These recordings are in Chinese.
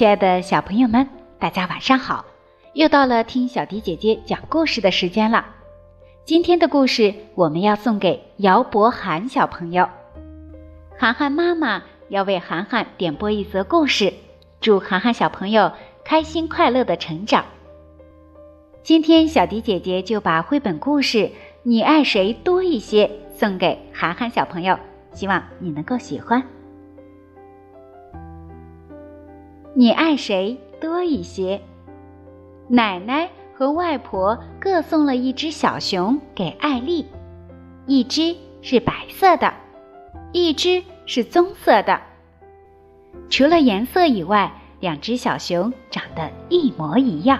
亲爱的小朋友们，大家晚上好！又到了听小迪姐姐讲故事的时间了。今天的故事我们要送给姚博涵小朋友。涵涵妈妈要为涵涵点播一则故事，祝涵涵小朋友开心快乐的成长。今天小迪姐姐就把绘本故事《你爱谁多一些》送给涵涵小朋友，希望你能够喜欢。你爱谁多一些？奶奶和外婆各送了一只小熊给艾丽，一只是白色的，一只是棕色的。除了颜色以外，两只小熊长得一模一样。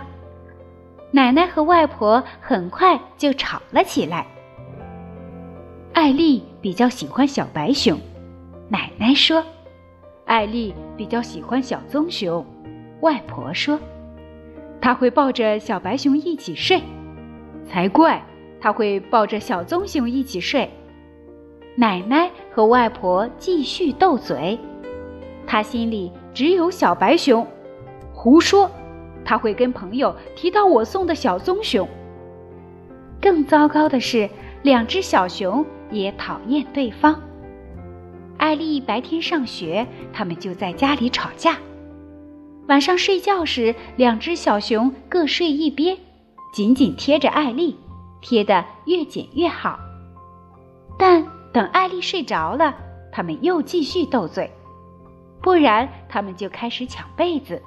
奶奶和外婆很快就吵了起来。艾丽比较喜欢小白熊，奶奶说。艾丽比较喜欢小棕熊，外婆说：“她会抱着小白熊一起睡。”才怪，她会抱着小棕熊一起睡。奶奶和外婆继续斗嘴，她心里只有小白熊。胡说，她会跟朋友提到我送的小棕熊。更糟糕的是，两只小熊也讨厌对方。艾丽白天上学，他们就在家里吵架。晚上睡觉时，两只小熊各睡一边，紧紧贴着艾丽，贴得越紧越好。但等艾丽睡着了，他们又继续斗嘴，不然他们就开始抢被子。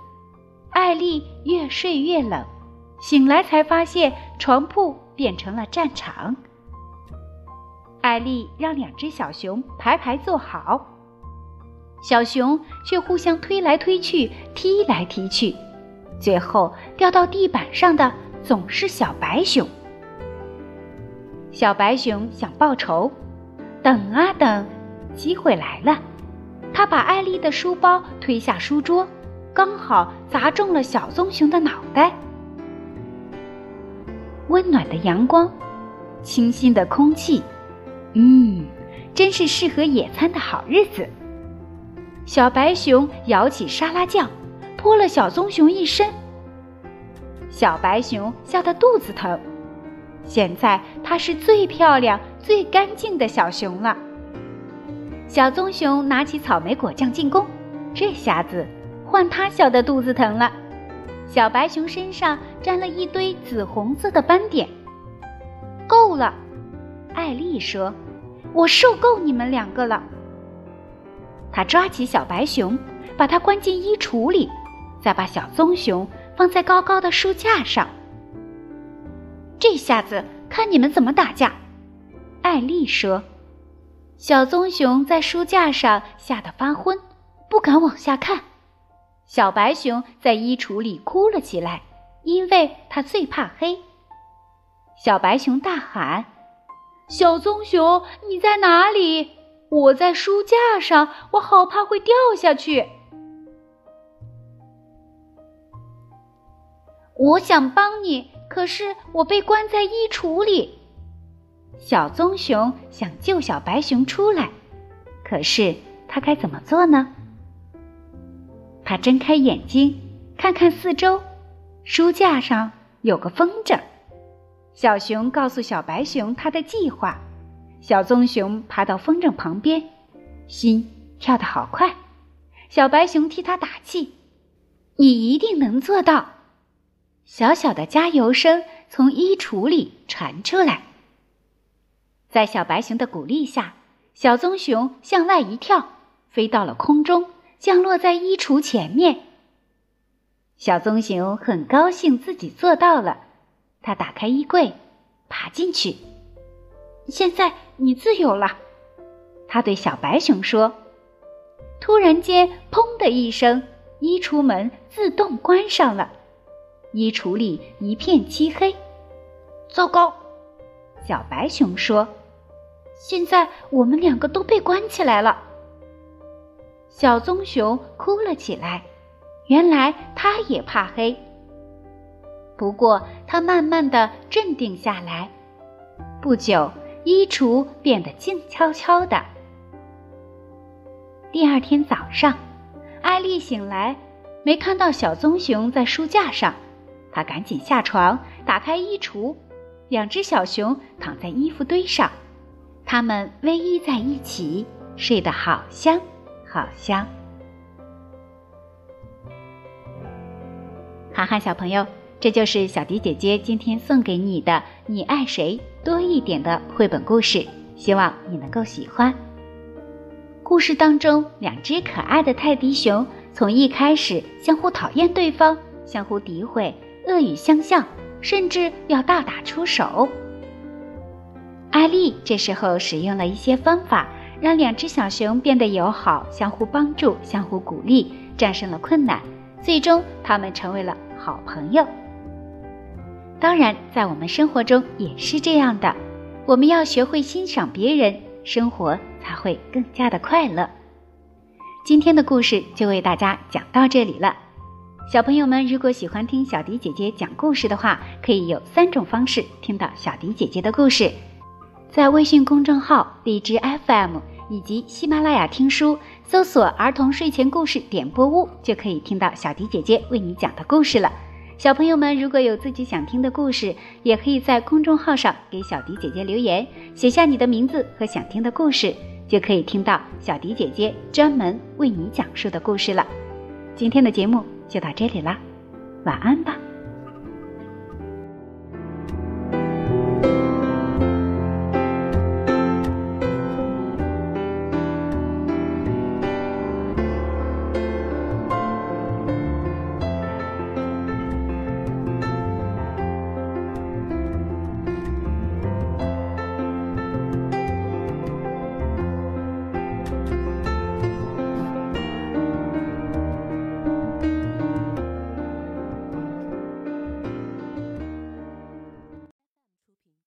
艾丽越睡越冷，醒来才发现床铺变成了战场。艾丽让两只小熊排排坐好，小熊却互相推来推去、踢来踢去，最后掉到地板上的总是小白熊。小白熊想报仇，等啊等，机会来了，他把艾丽的书包推下书桌，刚好砸中了小棕熊的脑袋。温暖的阳光，清新的空气。嗯，真是适合野餐的好日子。小白熊舀起沙拉酱，泼了小棕熊一身。小白熊笑得肚子疼。现在它是最漂亮、最干净的小熊了。小棕熊拿起草莓果酱进攻，这下子换它笑得肚子疼了。小白熊身上沾了一堆紫红色的斑点。够了，艾丽说。我受够你们两个了。他抓起小白熊，把它关进衣橱里，再把小棕熊放在高高的书架上。这下子看你们怎么打架！艾丽说。小棕熊在书架上吓得发昏，不敢往下看。小白熊在衣橱里哭了起来，因为它最怕黑。小白熊大喊。小棕熊，你在哪里？我在书架上，我好怕会掉下去。我想帮你，可是我被关在衣橱里。小棕熊想救小白熊出来，可是它该怎么做呢？它睁开眼睛，看看四周，书架上有个风筝。小熊告诉小白熊他的计划，小棕熊爬到风筝旁边，心跳得好快。小白熊替他打气：“你一定能做到！”小小的加油声从衣橱里传出来。在小白熊的鼓励下，小棕熊向外一跳，飞到了空中，降落在衣橱前面。小棕熊很高兴自己做到了。他打开衣柜，爬进去。现在你自由了，他对小白熊说。突然间，砰的一声，衣橱门自动关上了，衣橱里一片漆黑。糟糕，小白熊说：“现在我们两个都被关起来了。”小棕熊哭了起来，原来他也怕黑。不过，他慢慢的镇定下来。不久，衣橱变得静悄悄的。第二天早上，艾丽醒来，没看到小棕熊在书架上，她赶紧下床，打开衣橱，两只小熊躺在衣服堆上，它们偎依在一起，睡得好香好香。涵涵小朋友，这就是小迪姐姐今天送给你的《你爱谁多一点》的绘本故事，希望你能够喜欢。故事当中，两只可爱的泰迪熊从一开始相互讨厌对方，相互诋毁，恶语相向，甚至要大打出手。艾丽这时候使用了一些方法，让两只小熊变得友好，相互帮助，相互鼓励，战胜了困难，最终他们成为了好朋友。当然，在我们生活中也是这样的，我们要学会欣赏别人，生活。才会更加的快乐。今天的故事就为大家讲到这里了。小朋友们，如果喜欢听小迪姐姐讲故事的话，可以有三种方式听到小迪姐姐的故事：在微信公众号荔枝 FM 以及喜马拉雅听书搜索“儿童睡前故事点播屋”，就可以听到小迪姐姐为你讲的故事了。小朋友们，如果有自己想听的故事，也可以在公众号上给小迪姐姐留言，写下你的名字和想听的故事。就可以听到小迪姐姐专门为你讲述的故事了。今天的节目就到这里啦，晚安吧。